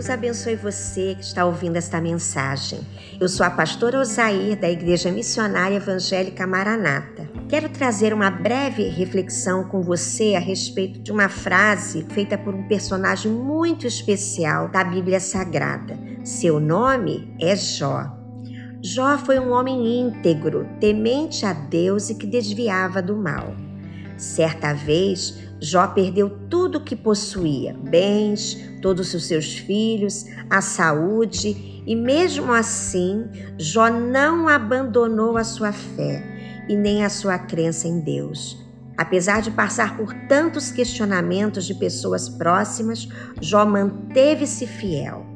Deus abençoe você que está ouvindo esta mensagem. Eu sou a pastora Osair da Igreja Missionária Evangélica Maranata. Quero trazer uma breve reflexão com você a respeito de uma frase feita por um personagem muito especial da Bíblia Sagrada. Seu nome é Jó. Jó foi um homem íntegro, temente a Deus e que desviava do mal. Certa vez, Jó perdeu tudo o que possuía: bens, todos os seus filhos, a saúde, e mesmo assim, Jó não abandonou a sua fé e nem a sua crença em Deus. Apesar de passar por tantos questionamentos de pessoas próximas, Jó manteve-se fiel.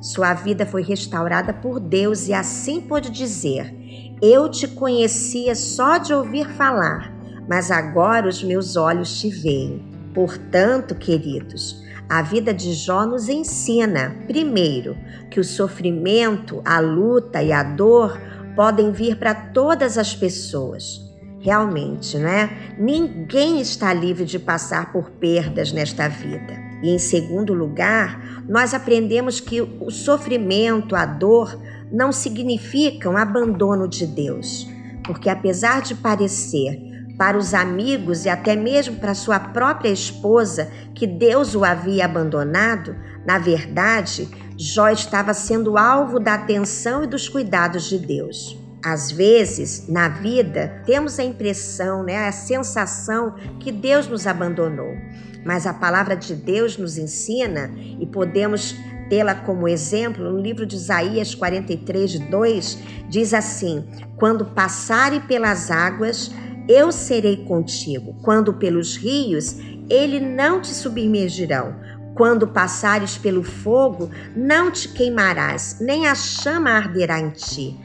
Sua vida foi restaurada por Deus e assim pôde dizer: Eu te conhecia só de ouvir falar, mas agora os meus olhos te veem. Portanto, queridos, a vida de Jó nos ensina, primeiro, que o sofrimento, a luta e a dor podem vir para todas as pessoas. Realmente, né? Ninguém está livre de passar por perdas nesta vida. E em segundo lugar, nós aprendemos que o sofrimento, a dor, não significam abandono de Deus, porque apesar de parecer para os amigos e até mesmo para sua própria esposa que Deus o havia abandonado, na verdade, Jó estava sendo alvo da atenção e dos cuidados de Deus. Às vezes, na vida, temos a impressão, né, a sensação que Deus nos abandonou. Mas a palavra de Deus nos ensina e podemos tê-la como exemplo no livro de Isaías 43, 2, diz assim: Quando passarem pelas águas, eu serei contigo. Quando pelos rios, ele não te submergirão. Quando passares pelo fogo, não te queimarás, nem a chama arderá em ti.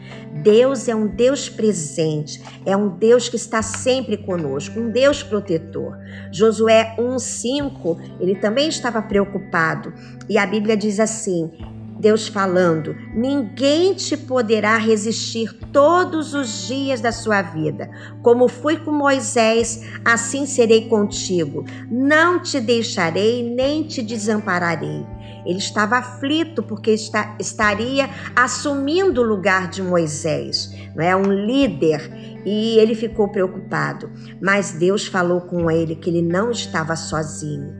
Deus é um Deus presente, é um Deus que está sempre conosco, um Deus protetor. Josué 1:5, ele também estava preocupado, e a Bíblia diz assim: Deus falando: ninguém te poderá resistir todos os dias da sua vida. Como fui com Moisés, assim serei contigo. Não te deixarei nem te desampararei. Ele estava aflito porque está, estaria assumindo o lugar de Moisés, não é um líder, e ele ficou preocupado. Mas Deus falou com ele que ele não estava sozinho.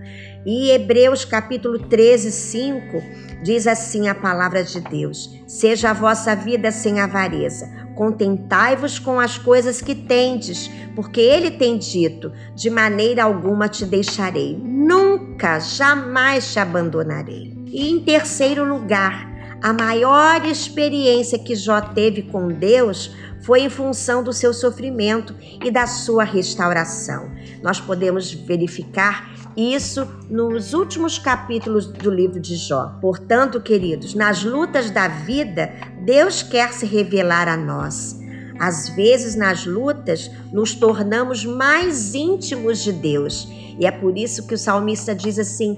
E Hebreus capítulo 13, 5 diz assim a palavra de Deus: Seja a vossa vida sem avareza, contentai-vos com as coisas que tendes, porque ele tem dito: de maneira alguma te deixarei, nunca, jamais te abandonarei. E em terceiro lugar, a maior experiência que Jó teve com Deus foi em função do seu sofrimento e da sua restauração. Nós podemos verificar isso nos últimos capítulos do livro de Jó. Portanto, queridos, nas lutas da vida, Deus quer se revelar a nós. Às vezes, nas lutas, nos tornamos mais íntimos de Deus. E é por isso que o salmista diz assim: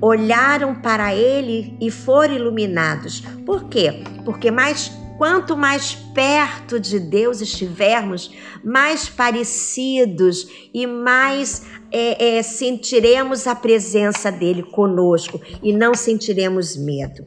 olharam para ele e foram iluminados. Por quê? Porque mais Quanto mais perto de Deus estivermos, mais parecidos e mais é, é, sentiremos a presença dele conosco e não sentiremos medo.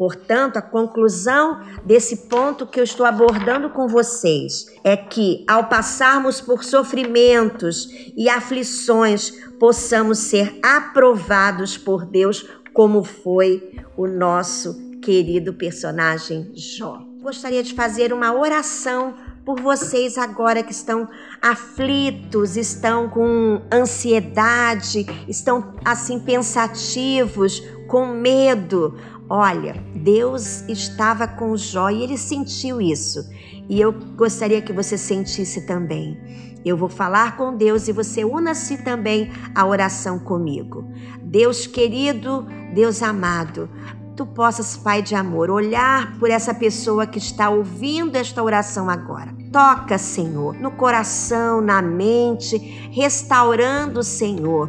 Portanto, a conclusão desse ponto que eu estou abordando com vocês é que, ao passarmos por sofrimentos e aflições, possamos ser aprovados por Deus, como foi o nosso querido personagem Jó. Gostaria de fazer uma oração por vocês agora que estão aflitos, estão com ansiedade, estão assim pensativos, com medo. Olha, Deus estava com Jó e ele sentiu isso. E eu gostaria que você sentisse também. Eu vou falar com Deus e você una-se também à oração comigo. Deus querido, Deus amado, tu possas, Pai de amor, olhar por essa pessoa que está ouvindo esta oração agora. Toca, Senhor, no coração, na mente, restaurando, Senhor,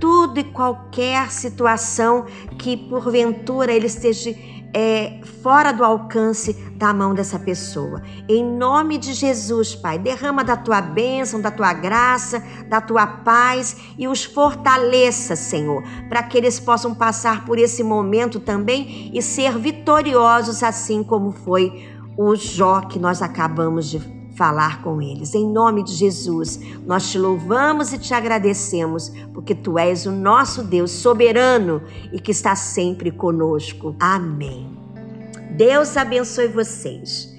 tudo e qualquer situação que porventura ele esteja é, fora do alcance da mão dessa pessoa. Em nome de Jesus, Pai, derrama da tua bênção, da tua graça, da tua paz e os fortaleça, Senhor, para que eles possam passar por esse momento também e ser vitoriosos, assim como foi o Jó que nós acabamos de falar com eles. Em nome de Jesus, nós te louvamos e te agradecemos, porque tu és o nosso Deus soberano e que está sempre conosco. Amém. Deus abençoe vocês.